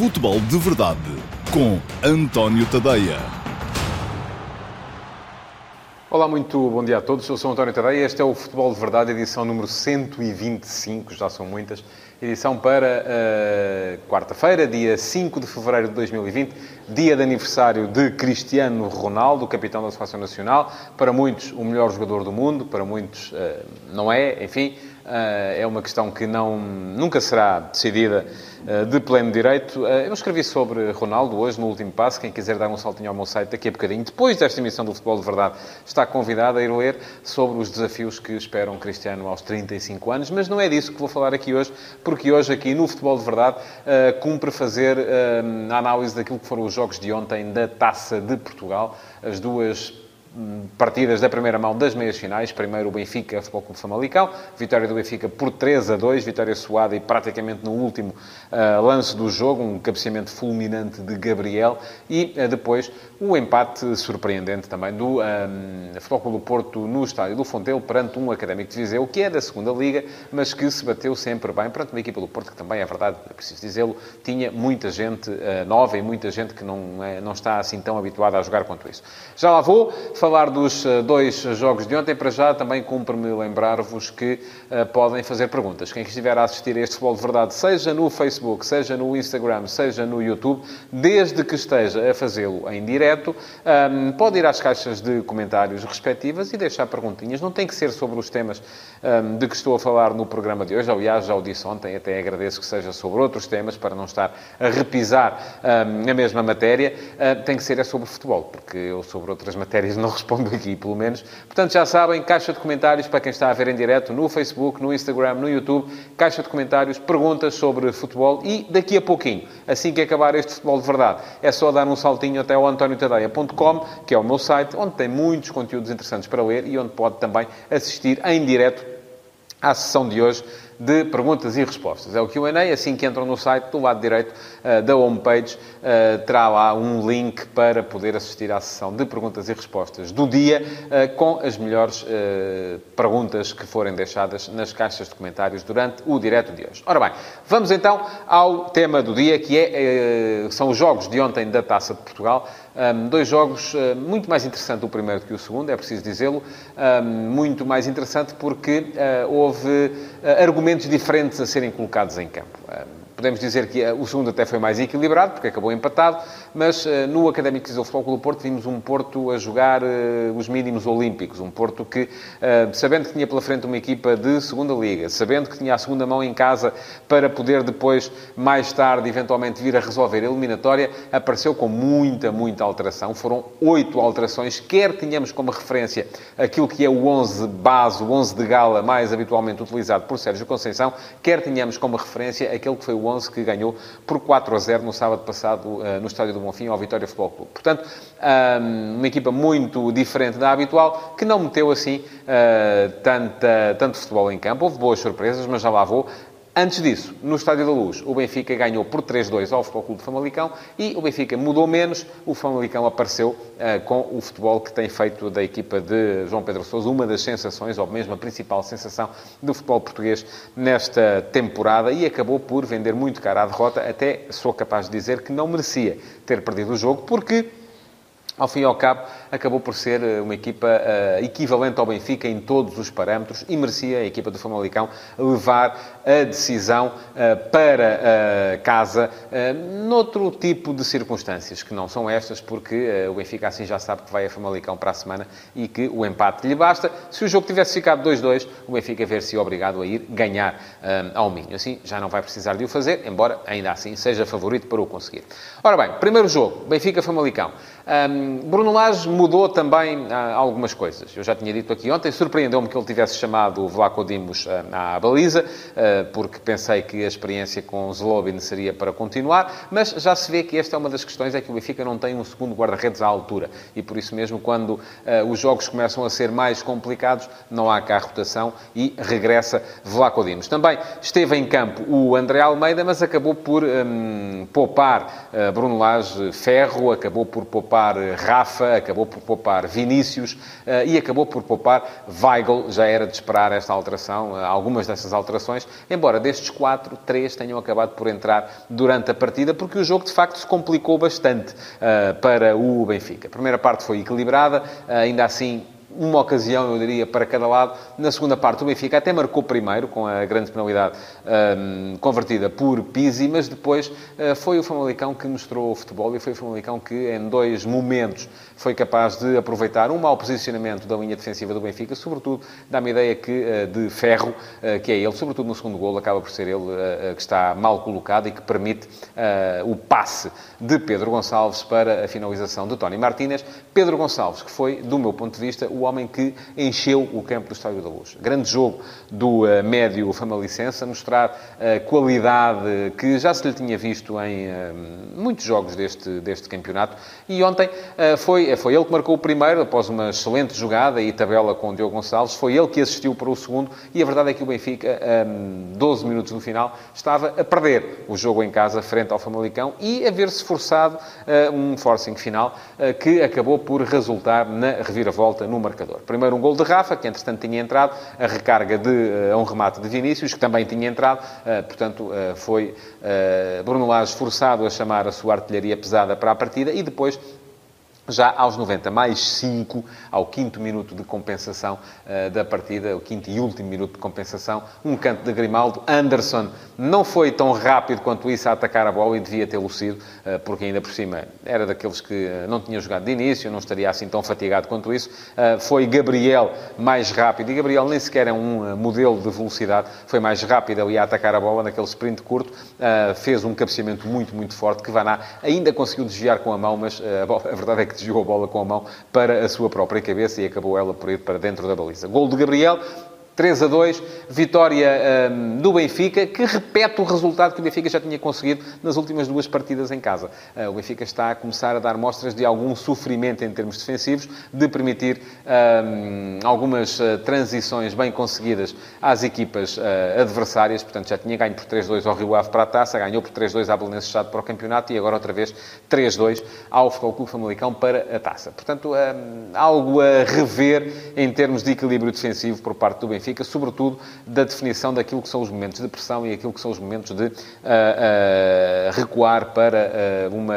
Futebol de Verdade com António Tadeia. Olá, muito bom dia a todos. Eu sou António Tadeia. Este é o Futebol de Verdade, edição número 125, já são muitas. Edição para uh, quarta-feira, dia 5 de fevereiro de 2020, dia de aniversário de Cristiano Ronaldo, capitão da Seleção Nacional. Para muitos, o melhor jogador do mundo, para muitos, uh, não é, enfim. Uh, é uma questão que não, nunca será decidida uh, de pleno direito. Uh, eu escrevi sobre Ronaldo hoje, no último passo. Quem quiser dar um saltinho ao meu site daqui a bocadinho, depois desta emissão do Futebol de Verdade, está convidado a ir ler sobre os desafios que esperam Cristiano aos 35 anos. Mas não é disso que vou falar aqui hoje, porque hoje, aqui no Futebol de Verdade, cumpre fazer a análise daquilo que foram os jogos de ontem da Taça de Portugal. As duas partidas da primeira mão das meias finais. Primeiro o Benfica, Futebol Clube Famalicão. Vitória do Benfica por 3 a 2. Vitória suada e praticamente no último uh, lance do jogo. Um cabeceamento fulminante de Gabriel. E uh, depois o empate surpreendente também do um, eh, Futebol Clube do Porto no estádio do Fontelo perante um Académico de Viseu, que é da segunda Liga, mas que se bateu sempre bem perante uma equipa do Porto que também, é verdade, é preciso dizê-lo, tinha muita gente uh, nova e muita gente que não, é, não está assim tão habituada a jogar quanto isso. Já lá vou falar dos eh, dois jogos de ontem, para já também cumpre-me lembrar-vos que uh, podem fazer perguntas. Quem estiver a assistir a este Futebol de Verdade, seja no Facebook, seja no Instagram, seja no YouTube, desde que esteja a fazê-lo em direto, um, ehm, pode ir às caixas de comentários respectivas e deixar perguntinhas. Não tem que ser sobre os temas um, ehm, de que estou a falar no programa de hoje. Aliás, já o disse ontem, até agradeço que seja sobre outros temas, para não estar a repisar um, ehm, a mesma matéria. Uh, tem que ser é sobre futebol, porque eu sobre outras matérias não respondo aqui, pelo menos. Portanto, já sabem, caixa de comentários para quem está a ver em direto no Facebook, no Instagram, no YouTube. Caixa de comentários, perguntas sobre futebol e daqui a pouquinho, assim que acabar este futebol de verdade, é só dar um saltinho até ao antoniotadeia.com, que é o meu site, onde tem muitos conteúdos interessantes para ler e onde pode também assistir em direto à sessão de hoje de perguntas e respostas. É o Q&A, assim que entram no site, do lado direito uh, da homepage, uh, terá lá um link para poder assistir à sessão de perguntas e respostas do dia, uh, com as melhores perguntas que forem deixadas nas caixas de comentários durante o direto de hoje. Ora bem, vamos então ao tema do dia, que é, são os jogos de ontem da Taça de Portugal. Um, dois jogos uh, muito mais interessante o primeiro do que o segundo, é preciso dizê-lo. Um, muito mais interessante porque uh, houve uh, argumentos diferentes a serem colocados em campo. Podemos dizer que o segundo até foi mais equilibrado, porque acabou empatado, mas uh, no Académico de Futebol Clube do Porto vimos um Porto a jogar uh, os mínimos olímpicos. Um Porto que, uh, sabendo que tinha pela frente uma equipa de segunda liga, sabendo que tinha a segunda mão em casa para poder depois, mais tarde, eventualmente vir a resolver a eliminatória, apareceu com muita, muita alteração. Foram oito alterações, quer tínhamos como referência aquilo que é o 11 base, o 11 de gala mais habitualmente utilizado por Sérgio Conceição, quer tínhamos como referência aquele que foi o 11 que ganhou por 4 a 0 no sábado passado no Estádio do do Bonfim ao Vitória Futebol Clube. Portanto, uma equipa muito diferente da habitual, que não meteu assim ah, tanta, tanto futebol em campo. Houve boas surpresas, mas já lá vou. Antes disso, no Estádio da Luz, o Benfica ganhou por 3-2 ao Futebol Clube Famalicão e o Benfica mudou menos. O Famalicão apareceu uh, com o futebol que tem feito da equipa de João Pedro Sousa uma das sensações, ou mesmo a principal sensação do futebol português nesta temporada e acabou por vender muito caro a derrota. Até sou capaz de dizer que não merecia ter perdido o jogo, porque ao fim e ao cabo, acabou por ser eh, uma equipa uh, equivalente ao Benfica em todos os parâmetros e merecia a equipa do Famalicão levar a decisão uh, para uh, casa noutro tipo de circunstâncias, que não são estas, porque o Benfica assim já sabe que vai a Famalicão para a semana e que o empate lhe basta. Se o jogo tivesse ficado 2-2, o Benfica ver-se obrigado a ir ganhar ao Minho. Assim, já não vai precisar de o fazer, embora ainda assim seja favorito para o conseguir. Ora bem, primeiro jogo, Benfica-Famalicão. Um, Bruno Lage mudou também ah, algumas coisas. Eu já tinha dito aqui ontem, surpreendeu-me que ele tivesse chamado o Vlaco Dimos ah, à baliza, ah, porque pensei que a experiência com Zlobin seria para continuar, mas já se vê que esta é uma das questões, é que o Benfica não tem um segundo guarda-redes à altura. E por isso mesmo, quando os jogos começam a ser mais complicados, não há cá rotação e regressa Vlaco Dimos. Também esteve em campo o André Almeida, mas acabou por um, poupar Bruno Lage Ferro, acabou por poupar Rafa, acabou por poupar Vinícius e acabou por poupar Weigl. Já era de esperar esta alteração, algumas dessas alterações, embora destes quatro, três tenham acabado por entrar durante a partida, porque o jogo de facto se complicou bastante para o Benfica. A primeira parte foi equilibrada, ainda assim uma ocasião, eu diria, para cada lado. Na segunda parte, o Benfica até marcou primeiro, com a grande penalidade um, convertida por Pizzi, mas depois uh, foi o Famalicão que mostrou o futebol e foi o Famalicão que, em dois momentos, foi capaz de aproveitar um mau posicionamento da linha defensiva do Benfica, sobretudo, dá-me a ideia que, uh, de Ferro, uh, que é ele, sobretudo no segundo golo, acaba por ser ele que está mal colocado e que permite o passe de Pedro Gonçalves para a finalização de Tony Martínez. Pedro Gonçalves, que foi, do meu ponto de vista, o homem que encheu o campo do Estádio da Luz. Grande jogo do uh, médio famalicense, a mostrar a uh, qualidade que já se lhe tinha visto em uh, muitos jogos deste, deste campeonato. E ontem foi, foi ele que marcou o primeiro, após uma excelente jogada e tabela com o Diogo Gonçalves. Foi ele que assistiu para o segundo. E a verdade é que o Benfica, um, 12 minutos no final, estava a perder o jogo em casa frente ao Famalicão e a ver-se forçado um forcing final que acabou por resultar na reviravolta no marcador. Primeiro um gol de Rafa, que entretanto tinha entrado, a recarga de uh, um remate de Vinícius, que também tinha entrado, uh, portanto uh, foi Bruno Lage forçado a chamar a sua artilharia pesada para a partida e depois já aos 90 mais 5, ao quinto minuto de compensação uh, da partida, o quinto e último minuto de compensação, um canto de Grimaldo. Anderson não foi tão rápido quanto isso a atacar a bola e devia ter lucido, uh, porque ainda por cima era daqueles que uh, não tinha jogado de início, não estaria assim tão fatigado quanto isso. foi Gabriel mais rápido, e Gabriel nem sequer é um modelo de velocidade, foi mais rápido ali a atacar a bola naquele sprint curto, fez um cabeceamento muito, muito forte, que Vaná ainda conseguiu desviar com a mão, mas a, bola, a verdade é que desviou a bola com a mão para a sua própria cabeça e acabou ela por ir para dentro da baliza. Gol de Gabriel, 3 a 2, vitória um, do Benfica, que repete o resultado que o Benfica já tinha conseguido nas últimas duas partidas em casa. Uh, o Benfica está a começar a dar mostras de algum sofrimento em termos defensivos, de permitir um, algumas uh, transições bem conseguidas às equipas uh, adversárias. Portanto, já tinha ganho por 3-2 ao Rio Ave para a Taça, ganhou por 3-2 à Belenenses Estado para o campeonato e agora outra vez 3-2 ao Futebol Clube Famalicão para a Taça. Portanto, um, algo a rever em termos de equilíbrio defensivo por parte do Benfica Benfica, sobretudo da definição daquilo que são os momentos de pressão e aquilo que são os momentos de uh, uh, recuar para, uh, uma,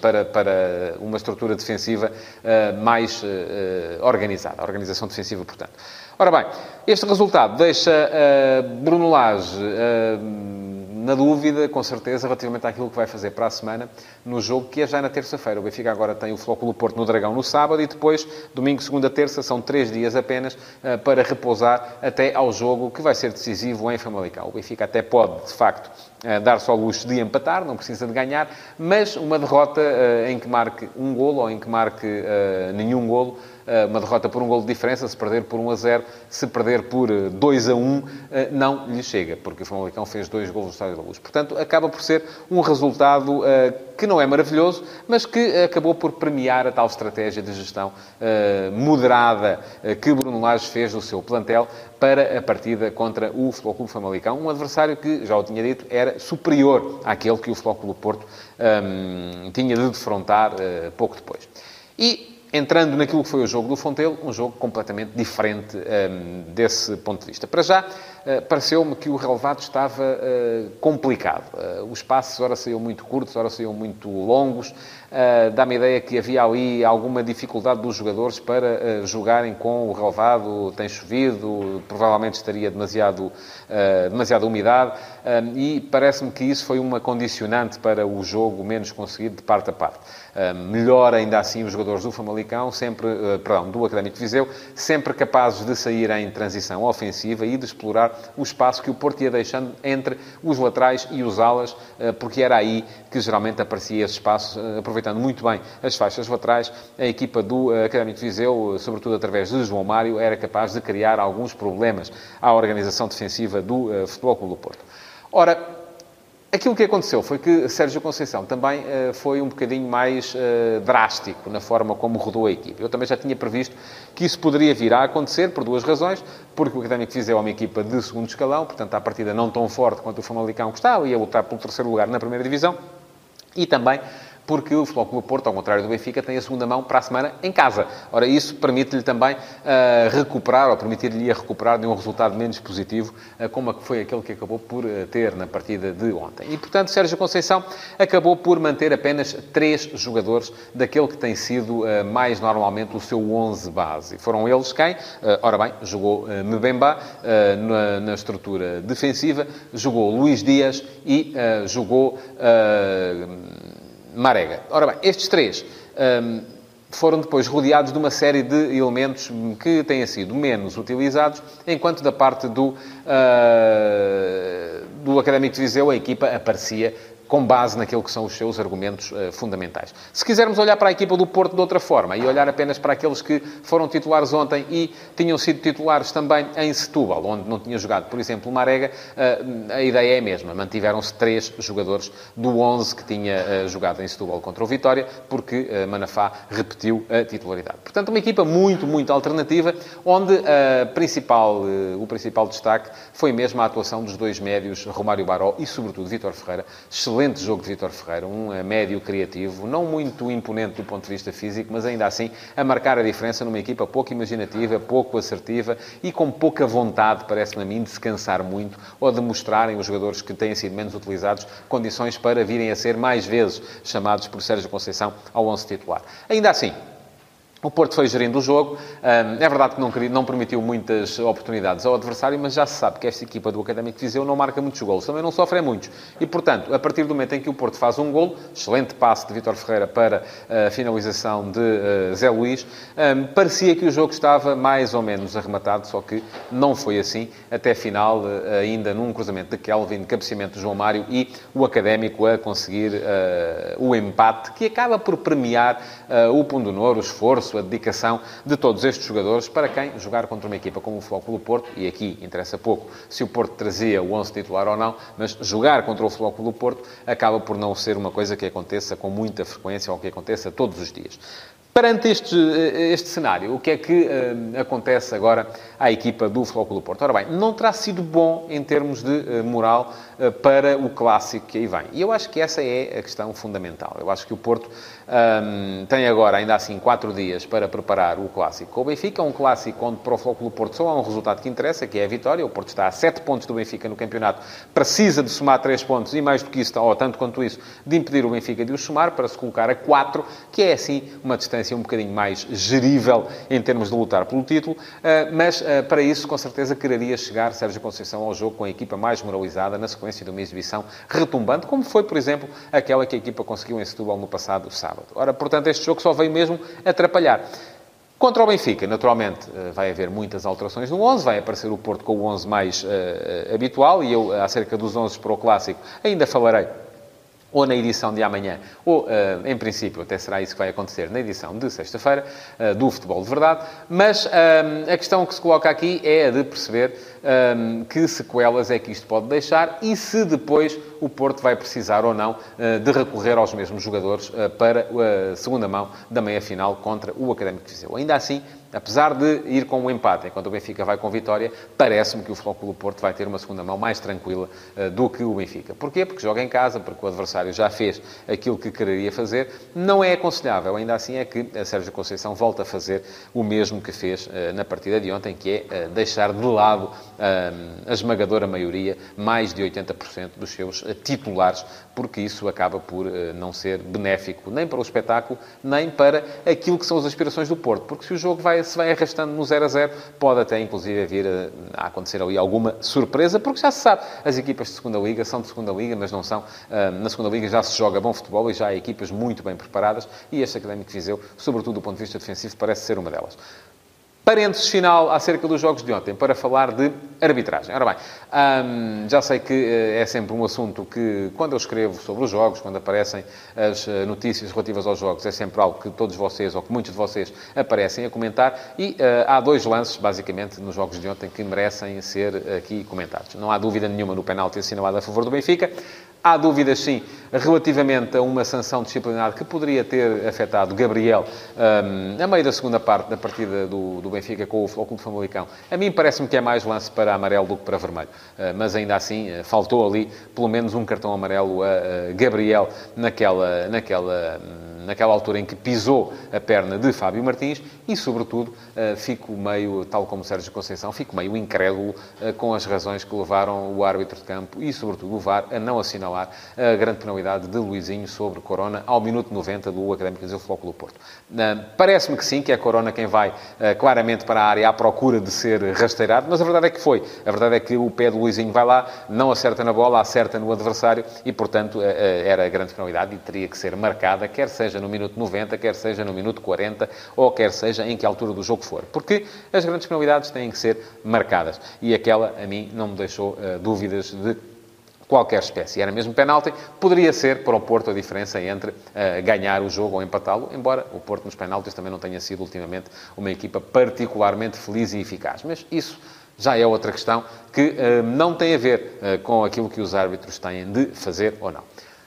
para, para uma estrutura defensiva mais organizada, a organização defensiva, portanto. Ora bem, este resultado deixa Bruno Lage na dúvida, com certeza, relativamente àquilo que vai fazer para a semana no jogo que é já na terça-feira. O Benfica agora tem o Flóculo Porto no Dragão no sábado e depois, domingo, segunda, terça, são três dias apenas uh, para repousar até ao jogo que vai ser decisivo em Famalicão. O Benfica até pode, de facto, uh, dar só o luxo de empatar, não precisa de ganhar, mas uma derrota uh, em que marque um golo ou em que marque nenhum golo eh, uma derrota por um gol de diferença, se perder por 1 a 0, se perder por 2 eh, a 1, eh, não lhe chega, porque o Famalicão fez dois gols no Estádio da Luz. Portanto, acaba por ser um resultado que não é maravilhoso, mas que acabou por premiar a tal estratégia de gestão moderada que Bruno Lage fez no seu plantel para a partida contra o Futebol Clube Famalicão, um adversário que, já o tinha dito, era superior àquele que o Futebol Clube Porto um, tinha de defrontar uh, pouco depois. E entrando naquilo que foi o jogo do Fontelo, um jogo completamente diferente um, desse ponto de vista. Para já, uh, pareceu-me que o relevado estava uh, complicado. Uh, os passos, ora saíam muito curtos, ora saíam muito longos. Dá-me a ideia que havia ali alguma dificuldade dos jogadores para jogarem com o relevado. Tem chovido, provavelmente estaria demasiado, demasiada umidade. e parece-me que isso foi uma condicionante para o jogo menos conseguido de parte a parte. melhor ainda assim os jogadores do Famalicão sempre, uh, perdão, do Académico de Viseu, sempre capazes de sair em transição ofensiva e de explorar o espaço que o Porto ia deixando entre os laterais e os alas, uh, porque era aí que geralmente aparecia esse espaço, uh, aproveitando muito bem as faixas laterais. A equipa do Académico de Viseu, sobretudo através de João Mário, era capaz de criar alguns problemas à organização defensiva do Futebol Clube do Porto. Ora, Aquilo que aconteceu foi que Sérgio Conceição também uh, foi um bocadinho mais drástico na forma como rodou a equipe. Eu também já tinha previsto que isso poderia vir a acontecer por duas razões. Porque o Académico de Viseu é uma equipa de segundo escalão, portanto, a partida não tão forte quanto o Famalicão que está, ia lutar pelo terceiro lugar na primeira divisão. E também porque o Futebol Clube Porto, ao contrário do Benfica, tem a segunda mão para a semana em casa. Ora, isso permite-lhe também uh, recuperar, ou permitir-lhe recuperar de um resultado menos positivo, uh, como foi aquele que acabou por uh, ter na partida de ontem. E, portanto, Sérgio Conceição acabou por manter apenas três jogadores daquele que tem sido mais normalmente o seu 11 base. Foram eles quem? ora bem, jogou Mbemba na, na, estrutura defensiva, jogou Luís Dias e jogou Marega. Ora bem, estes três um, foram depois rodeados de uma série de elementos que têm sido menos utilizados, enquanto da parte do, uh, do Académico de Viseu a equipa aparecia com base naquilo que são os seus argumentos uh, fundamentais. Se quisermos olhar para a equipa do Porto de outra forma e olhar apenas para aqueles que foram titulares ontem e tinham sido titulares também em Setúbal, onde não tinha jogado, por exemplo, Marega, uh, a ideia é a mesma. Mantiveram-se três jogadores do 11 que tinha uh, jogado em Setúbal contra o Vitória, porque Manafá repetiu a titularidade. Portanto, uma equipa muito, muito alternativa, onde principal, o principal destaque foi mesmo a atuação dos dois médios, Romário Baró e, sobretudo, Vítor Ferreira, excelente jogo de Vítor Ferreira, um médio criativo, não muito imponente do ponto de vista físico, mas ainda assim a marcar a diferença numa equipa pouco imaginativa, pouco assertiva e com pouca vontade, parece-me a mim, de se cansar muito ou de mostrarem os jogadores que têm sido menos utilizados condições para virem a ser mais vezes chamados por Sérgio Conceição ao 11 titular. Ainda assim, o Porto foi gerindo o jogo. É verdade que não, permitiu muitas oportunidades ao adversário, mas já se sabe que esta equipa do Académico de Viseu não marca muitos golos. Também não sofre muitos. E, portanto, a partir do momento em que o Porto faz um golo, excelente passe de Vítor Ferreira para a finalização de uh, Zé Luís, parecia que o jogo estava mais ou menos arrematado, só que não foi assim. Até final, uh, ainda num cruzamento de Kelvin, cabeceamento de João Mário e o Académico a conseguir uh, o empate, que acaba por premiar o pundonor, o esforço, a dedicação de todos estes jogadores para quem jogar contra uma equipa como o Clube Porto, e aqui interessa pouco se o Porto trazia o 11 titular ou não, mas jogar contra o Clube Porto acaba por não ser uma coisa que aconteça com muita frequência ou que aconteça todos os dias. Perante este, este cenário, o que é que uh, acontece agora à equipa do Clube Porto? Ora bem, não terá sido bom em termos de uh, moral uh, para o clássico que aí vem. E eu acho que essa é a questão fundamental. Eu acho que o Porto um, tem agora, ainda assim, quatro dias para preparar o clássico com o Benfica. Um clássico onde para o Clube Porto só há um resultado que interessa, que é a vitória. O Porto está a sete pontos do Benfica no campeonato. Precisa de somar três pontos e mais do que isso, ou tanto quanto isso, de impedir o Benfica de os somar para se colocar a quatro, que é assim uma distância um bocadinho mais gerível em termos de lutar pelo título, eh, mas eh, para isso, com certeza, quereria chegar Sérgio Conceição ao jogo com a equipa mais moralizada, na sequência de uma exibição retumbante, como foi, por exemplo, aquela que a equipa conseguiu em Setúbal no passado sábado. Ora, portanto, este jogo só veio mesmo atrapalhar. Contra o Benfica, naturalmente, eh, vai haver muitas alterações no 11, vai aparecer o Porto com o 11 mais uh, habitual, e eu, acerca dos 11 para o Clássico, ainda falarei ou na edição de amanhã, ou, uh, em princípio, até será isso que vai acontecer na edição de sexta-feira, uh, do Futebol de Verdade. Mas uh, a questão que se coloca aqui é a de perceber que sequelas é que isto pode deixar e se depois o Porto vai precisar ou não de recorrer aos mesmos jogadores para a segunda mão da meia-final contra o Académico de Viseu. Ainda assim, apesar de ir com o um empate, enquanto o Benfica vai com vitória, parece-me que o Clube Porto vai ter uma segunda mão mais tranquila uh, do que o Benfica. Porquê? Porque joga em casa, porque o adversário já fez aquilo que quereria fazer. Não é aconselhável, ainda assim, é que a Sérgio Conceição volta a fazer o mesmo que fez uh, na partida de ontem, que é uh, deixar de lado a esmagadora maioria, mais de 80% dos seus titulares, porque isso acaba por não ser benéfico nem para o espetáculo, nem para aquilo que são as aspirações do Porto. Porque se o jogo vai se vai arrastando no 0 a 0, pode até inclusive vir a, a, acontecer ali alguma surpresa, porque já se sabe, as equipas de segunda liga são de segunda liga, mas não são. Uh, na segunda liga já se joga bom futebol e já há equipas muito bem preparadas e este Académico de Viseu, sobretudo do ponto de vista defensivo, parece ser uma delas. Parênteses final acerca dos jogos de ontem, para falar de arbitragem. Ora bem, hum, já sei que eh, é sempre um assunto que, quando eu escrevo sobre os jogos, quando aparecem as eh, notícias relativas aos jogos, é sempre algo que todos vocês, ou que muitos de vocês, aparecem a comentar. E uh, há dois lances, basicamente, nos jogos de ontem que merecem ser aqui comentados. Não há dúvida nenhuma no penalti assinalado a favor do Benfica. Há dúvidas, sim, relativamente a uma sanção disciplinar que poderia ter afetado Gabriel um, a meio da segunda parte da partida do, do Benfica com o Clube Famalicão. A mim parece-me que é mais lance para amarelo do que para vermelho. Uh, mas ainda assim, uh, faltou ali pelo menos um cartão amarelo a Gabriel naquela, naquela, naquela altura em que pisou a perna de Fábio Martins e, sobretudo, fico meio, tal como Sérgio Conceição, fico meio incrédulo com as razões que levaram o árbitro de campo e, sobretudo, o VAR a não assinalar a grande penalidade de Luizinho sobre Corona ao minuto 90 do Académico de Futebol Clube Porto. Parece-me que sim, que é Corona quem vai ah, claramente para a área à procura de ser rasteirado, mas a verdade é que foi. A verdade é que o pé de Luizinho vai lá, não acerta na bola, acerta no adversário e, portanto, ah, ah, era a grande penalidade e teria que ser marcada, quer seja no minuto 90, quer seja no minuto 40 ou quer seja em que altura do jogo for. Porque as grandes penalidades têm que ser marcadas. E aquela, a mim, não me deixou uh, dúvidas de qualquer espécie. Era mesmo penalti. Poderia ser para o Porto a diferença entre uh, ganhar o jogo ou empatá-lo, embora o Porto nos penaltis também não tenha sido ultimamente uma equipa particularmente feliz e eficaz. Mas isso já é outra questão que uh, não tem a ver uh, com aquilo que os árbitros têm de fazer ou não.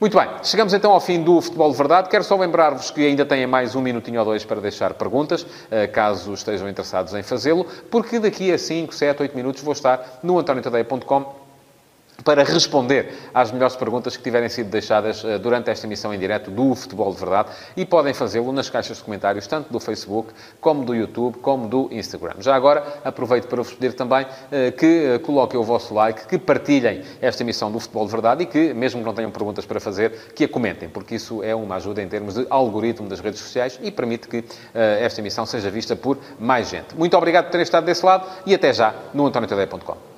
Muito bem, chegamos então ao fim do Futebol de Verdade. Quero só lembrar-vos que ainda têm mais um minutinho ou dois para deixar perguntas, caso estejam interessados em fazê-lo, porque daqui a 5, 7, 8 minutos vou estar no antoniotadeia.com para responder às melhores perguntas que tiverem sido deixadas eh, durante esta emissão em direto do Futebol de Verdade e podem fazê-lo nas caixas de comentários tanto do Facebook, como do YouTube, como do Instagram. Já agora, aproveito para vos pedir também eh, que eh, coloquem o vosso like, que partilhem esta emissão do Futebol de Verdade e que, mesmo que não tenham perguntas para fazer, que a comentem, porque isso é uma ajuda em termos de algoritmo das redes sociais e permite que esta emissão seja vista por mais gente. Muito obrigado por terem estado desse lado e até já no antoniotadeia.com.